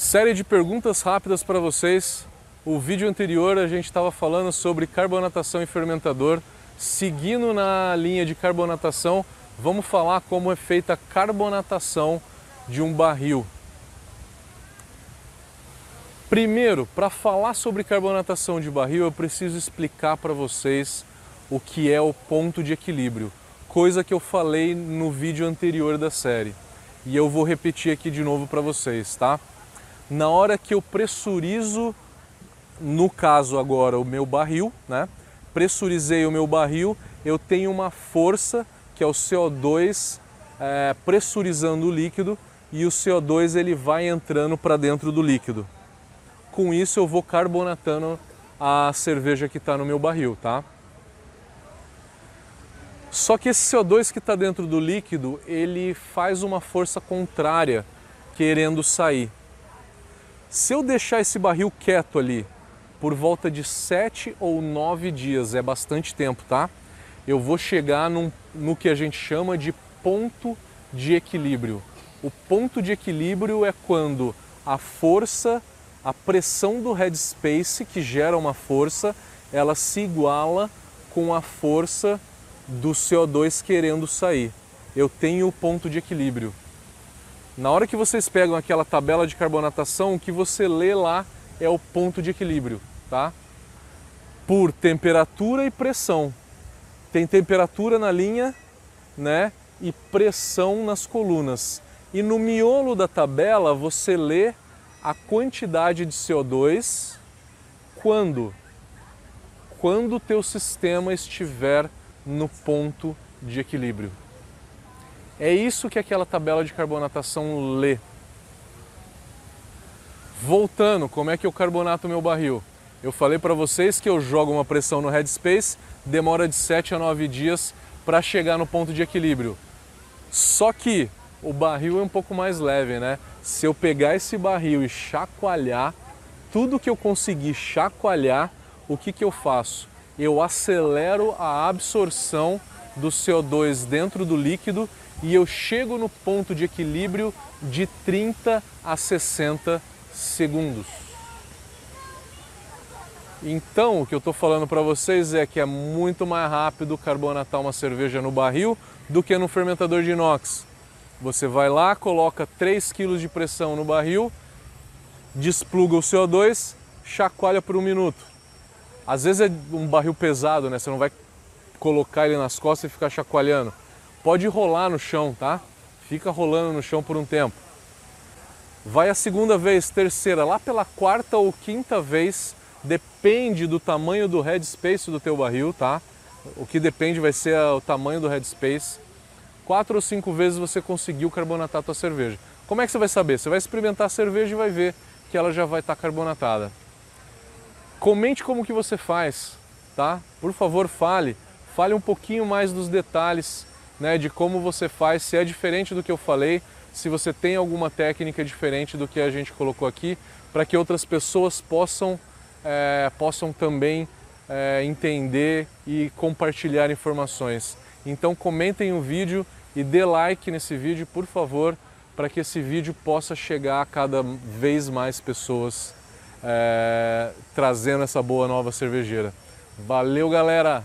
Série de perguntas rápidas para vocês. O vídeo anterior a gente estava falando sobre carbonatação e fermentador. Seguindo na linha de carbonatação, vamos falar como é feita a carbonatação de um barril. Primeiro, para falar sobre carbonatação de barril, eu preciso explicar para vocês o que é o ponto de equilíbrio, coisa que eu falei no vídeo anterior da série. E eu vou repetir aqui de novo para vocês, tá? Na hora que eu pressurizo, no caso agora o meu barril, né? Pressurizei o meu barril, eu tenho uma força que é o CO2 é, pressurizando o líquido e o CO2 ele vai entrando para dentro do líquido. Com isso eu vou carbonatando a cerveja que está no meu barril, tá? Só que esse CO2 que está dentro do líquido, ele faz uma força contrária querendo sair. Se eu deixar esse barril quieto ali por volta de 7 ou 9 dias, é bastante tempo, tá? Eu vou chegar num, no que a gente chama de ponto de equilíbrio. O ponto de equilíbrio é quando a força a pressão do headspace, que gera uma força, ela se iguala com a força do CO2 querendo sair. Eu tenho o ponto de equilíbrio. Na hora que vocês pegam aquela tabela de carbonatação, o que você lê lá é o ponto de equilíbrio, tá? Por temperatura e pressão. Tem temperatura na linha, né? E pressão nas colunas. E no miolo da tabela você lê a quantidade de CO2 quando quando o teu sistema estiver no ponto de equilíbrio. É isso que aquela tabela de carbonatação lê. Voltando, como é que eu carbonato meu barril? Eu falei para vocês que eu jogo uma pressão no headspace, demora de 7 a 9 dias para chegar no ponto de equilíbrio. Só que o barril é um pouco mais leve, né? Se eu pegar esse barril e chacoalhar, tudo que eu conseguir chacoalhar, o que, que eu faço? Eu acelero a absorção do CO2 dentro do líquido e eu chego no ponto de equilíbrio de 30 a 60 segundos. Então, o que eu estou falando para vocês é que é muito mais rápido carbonatar uma cerveja no barril do que no fermentador de inox. Você vai lá, coloca 3 kg de pressão no barril, despluga o CO2, chacoalha por um minuto. Às vezes é um barril pesado, né? Você não vai colocar ele nas costas e ficar chacoalhando. Pode rolar no chão, tá? Fica rolando no chão por um tempo. Vai a segunda vez, terceira, lá pela quarta ou quinta vez, depende do tamanho do headspace do teu barril, tá? O que depende vai ser o tamanho do headspace quatro ou cinco vezes você conseguiu carbonatar a tua cerveja. Como é que você vai saber? Você vai experimentar a cerveja e vai ver que ela já vai estar carbonatada. Comente como que você faz, tá? Por favor, fale. Fale um pouquinho mais dos detalhes, né, de como você faz, se é diferente do que eu falei, se você tem alguma técnica diferente do que a gente colocou aqui, para que outras pessoas possam, é, possam também é, entender e compartilhar informações. Então comentem o vídeo e dê like nesse vídeo, por favor, para que esse vídeo possa chegar a cada vez mais pessoas é, trazendo essa boa nova cervejeira. Valeu, galera!